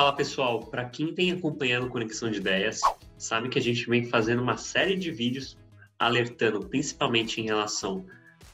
Fala pessoal, para quem tem acompanhado Conexão de Ideias, sabe que a gente vem fazendo uma série de vídeos alertando principalmente em relação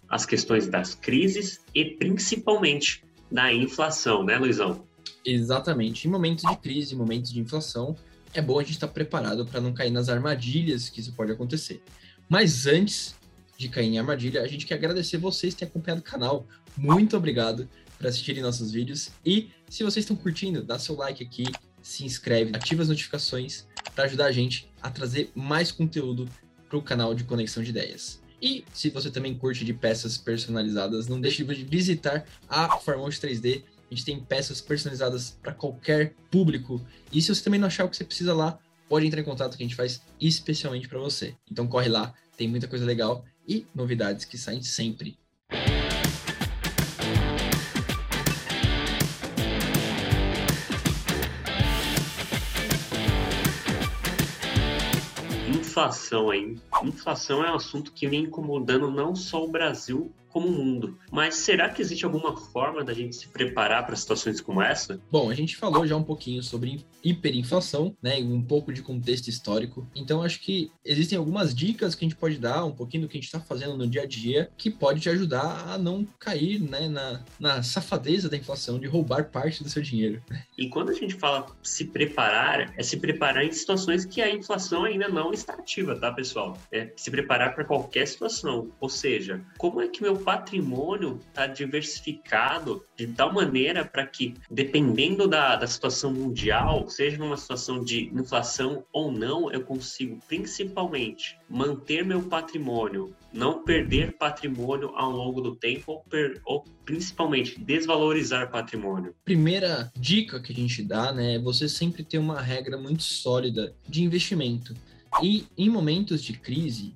às questões das crises e principalmente da inflação, né, Luizão? Exatamente. Em momentos de crise, em momentos de inflação, é bom a gente estar preparado para não cair nas armadilhas que isso pode acontecer. Mas antes de cair em armadilha, a gente quer agradecer vocês que têm acompanhado o canal. Muito obrigado por assistirem nossos vídeos. E se vocês estão curtindo, dá seu like aqui, se inscreve, ativa as notificações para ajudar a gente a trazer mais conteúdo para o canal de Conexão de Ideias. E se você também curte de peças personalizadas, não deixe de visitar a Farmount 3D. A gente tem peças personalizadas para qualquer público. E se você também não achar o que você precisa lá, pode entrar em contato que a gente faz especialmente para você. Então corre lá, tem muita coisa legal e novidades que saem sempre. Inflação aí. Inflação é um assunto que vem incomodando não só o Brasil, como o mundo. Mas será que existe alguma forma da gente se preparar para situações como essa? Bom, a gente falou já um pouquinho sobre hiperinflação, né, um pouco de contexto histórico. Então acho que existem algumas dicas que a gente pode dar, um pouquinho do que a gente está fazendo no dia a dia, que pode te ajudar a não cair, né, na, na safadeza da inflação de roubar parte do seu dinheiro. E quando a gente fala se preparar, é se preparar em situações que a inflação ainda não está ativa, tá, pessoal? É se preparar para qualquer situação. Ou seja, como é que meu patrimônio está diversificado de tal maneira para que, dependendo da, da situação mundial, seja numa situação de inflação ou não, eu consigo principalmente manter meu patrimônio, não perder patrimônio ao longo do tempo ou, per, ou principalmente desvalorizar patrimônio. Primeira dica que a gente dá, né, é você sempre ter uma regra muito sólida de investimento. E em momentos de crise,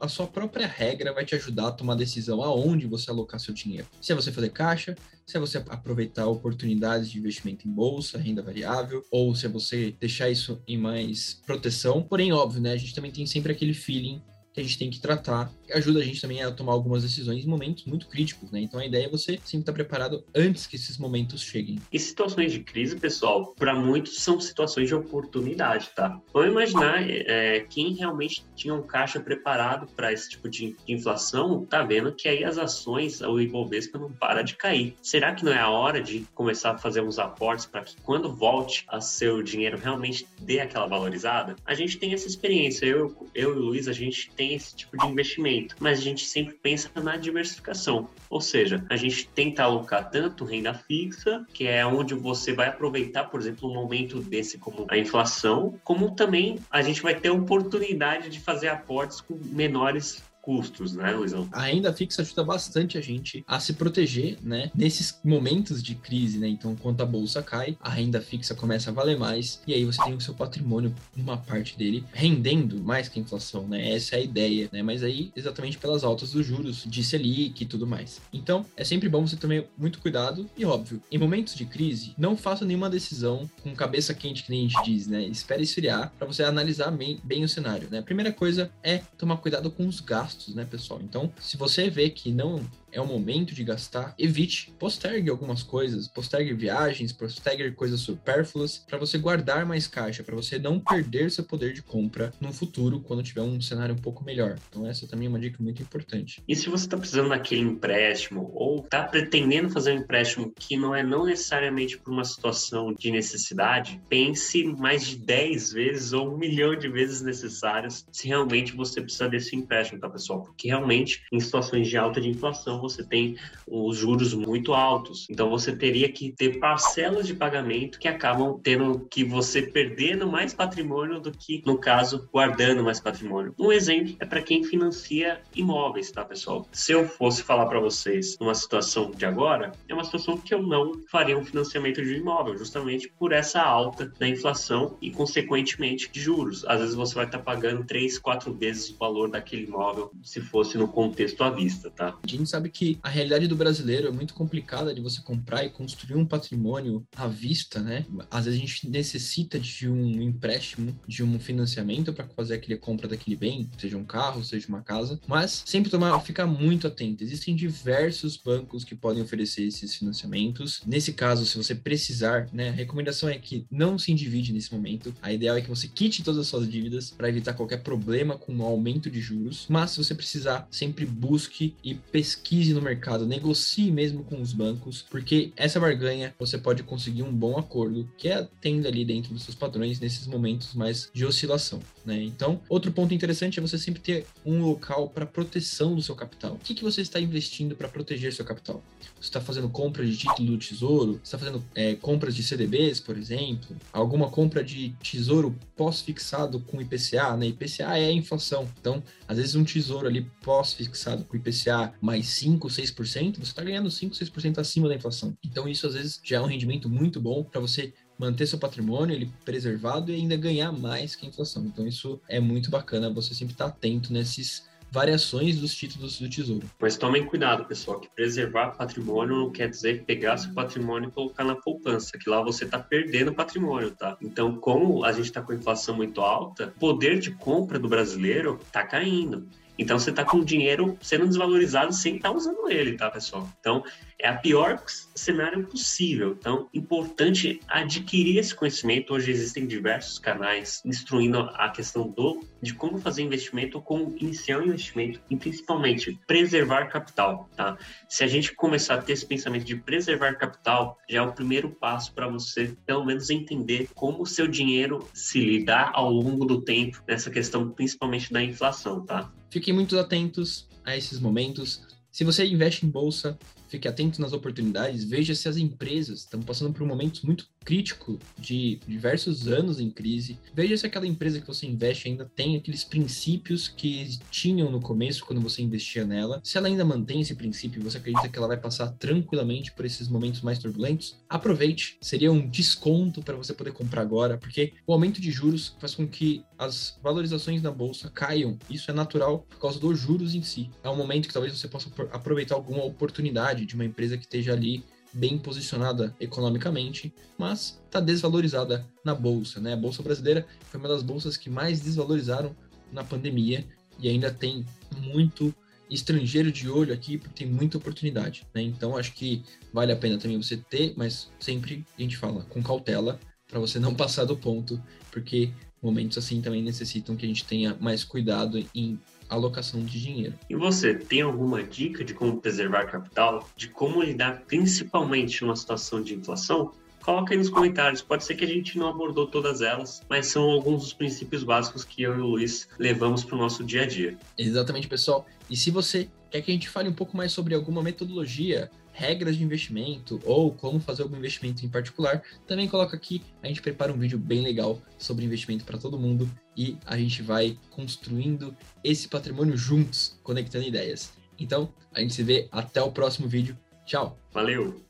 a sua própria regra vai te ajudar a tomar decisão aonde você alocar seu dinheiro. Se é você fazer caixa, se é você aproveitar oportunidades de investimento em bolsa, renda variável, ou se é você deixar isso em mais proteção. Porém, óbvio, né? A gente também tem sempre aquele feeling que a gente tem que tratar, ajuda a gente também a tomar algumas decisões em momentos muito críticos, né? Então a ideia é você sempre estar preparado antes que esses momentos cheguem. E situações de crise, pessoal, para muitos são situações de oportunidade, tá? Vamos imaginar é, quem realmente tinha um caixa preparado para esse tipo de, inflação, tá vendo que aí as ações, o Ibovespa não para de cair. Será que não é a hora de começar a fazer uns aportes para que quando volte a seu dinheiro realmente dê aquela valorizada? A gente tem essa experiência. Eu, eu e o Luiz, a gente tem esse tipo de investimento, mas a gente sempre pensa na diversificação, ou seja, a gente tenta alocar tanto renda fixa, que é onde você vai aproveitar, por exemplo, um momento desse como a inflação, como também a gente vai ter oportunidade de fazer aportes com menores custos, né, Luizão? A renda fixa ajuda bastante a gente a se proteger, né, nesses momentos de crise, né? Então, quando a bolsa cai, a renda fixa começa a valer mais e aí você tem o seu patrimônio, uma parte dele, rendendo mais que a inflação, né? Essa é a ideia, né? Mas aí, exatamente pelas altas dos juros, de Selic e tudo mais. Então, é sempre bom você tomar muito cuidado e, óbvio, em momentos de crise, não faça nenhuma decisão com cabeça quente, que nem a gente diz, né? Espere esfriar para você analisar bem, bem o cenário, né? A primeira coisa é tomar cuidado com os gastos gastos, né, pessoal? Então, se você vê que não é o momento de gastar, evite, postergue algumas coisas, postergue viagens, postergue coisas supérfluas para você guardar mais caixa, para você não perder seu poder de compra no futuro quando tiver um cenário um pouco melhor. Então essa também é uma dica muito importante. E se você está precisando daquele empréstimo ou está pretendendo fazer um empréstimo que não é não necessariamente por uma situação de necessidade, pense mais de 10 vezes ou um milhão de vezes necessárias se realmente você precisa desse empréstimo, tá pessoal? Porque realmente em situações de alta de inflação você tem os juros muito altos. Então você teria que ter parcelas de pagamento que acabam tendo que você perdendo mais patrimônio do que, no caso, guardando mais patrimônio. Um exemplo é para quem financia imóveis, tá, pessoal? Se eu fosse falar para vocês numa situação de agora, é uma situação que eu não faria um financiamento de imóvel, justamente por essa alta da inflação e, consequentemente, de juros. Às vezes você vai estar tá pagando três, quatro vezes o valor daquele imóvel se fosse no contexto à vista, tá? A gente sabe sabe que a realidade do brasileiro é muito complicada de você comprar e construir um patrimônio à vista, né? Às vezes a gente necessita de um empréstimo, de um financiamento para fazer aquele compra daquele bem, seja um carro, seja uma casa, mas sempre tomar, ficar muito atento. Existem diversos bancos que podem oferecer esses financiamentos. Nesse caso, se você precisar, né, a recomendação é que não se endivide nesse momento. A ideal é que você quite todas as suas dívidas para evitar qualquer problema com o aumento de juros. Mas se você precisar, sempre busque e pesquise no mercado, negocie mesmo com os bancos, porque essa barganha você pode conseguir um bom acordo que é tendo ali dentro dos seus padrões nesses momentos mais de oscilação, né? Então, outro ponto interessante é você sempre ter um local para proteção do seu capital. O que, que você está investindo para proteger seu capital? Você está fazendo compra de título do tesouro? Está fazendo é, compras de CDBs, por exemplo? Alguma compra de tesouro pós-fixado com IPCA, né? IPCA é a inflação. Então, às vezes um tesouro ali pós-fixado com IPCA mais 5, 6%, você está ganhando 5, 6% acima da inflação. Então, isso às vezes já é um rendimento muito bom para você manter seu patrimônio ele preservado e ainda ganhar mais que a inflação. Então isso é muito bacana, você sempre estar tá atento nesses variações dos títulos do Tesouro. Mas tomem cuidado, pessoal, que preservar patrimônio não quer dizer pegar seu patrimônio e colocar na poupança, que lá você está perdendo patrimônio, tá? Então, como a gente está com inflação muito alta, o poder de compra do brasileiro está caindo. Então você está com o dinheiro sendo desvalorizado sem estar tá usando ele, tá, pessoal? Então é a pior cenário possível. Então, importante adquirir esse conhecimento. Hoje existem diversos canais instruindo a questão do de como fazer investimento, como iniciar um investimento e principalmente preservar capital, tá? Se a gente começar a ter esse pensamento de preservar capital, já é o primeiro passo para você pelo menos entender como o seu dinheiro se lidar ao longo do tempo nessa questão principalmente da inflação, tá? Fiquem muito atentos a esses momentos. Se você investe em bolsa, fique atento nas oportunidades, veja se as empresas estão passando por momentos muito crítico de diversos anos em crise. Veja se aquela empresa que você investe ainda tem aqueles princípios que tinham no começo quando você investia nela. Se ela ainda mantém esse princípio você acredita que ela vai passar tranquilamente por esses momentos mais turbulentos, aproveite. Seria um desconto para você poder comprar agora, porque o aumento de juros faz com que as valorizações da bolsa caiam. Isso é natural por causa dos juros em si. É um momento que talvez você possa aproveitar alguma oportunidade de uma empresa que esteja ali bem posicionada economicamente, mas está desvalorizada na bolsa. Né? A bolsa brasileira foi uma das bolsas que mais desvalorizaram na pandemia e ainda tem muito estrangeiro de olho aqui porque tem muita oportunidade. Né? Então acho que vale a pena também você ter, mas sempre a gente fala com cautela para você não passar do ponto, porque momentos assim também necessitam que a gente tenha mais cuidado em alocação de dinheiro. E você tem alguma dica de como preservar capital? De como lidar principalmente numa situação de inflação? Coloca aí nos comentários. Pode ser que a gente não abordou todas elas, mas são alguns dos princípios básicos que eu e o Luiz levamos para o nosso dia a dia. Exatamente, pessoal. E se você quer que a gente fale um pouco mais sobre alguma metodologia, regras de investimento ou como fazer algum investimento em particular, também coloca aqui, a gente prepara um vídeo bem legal sobre investimento para todo mundo e a gente vai construindo esse patrimônio juntos, conectando ideias. Então, a gente se vê até o próximo vídeo. Tchau. Valeu.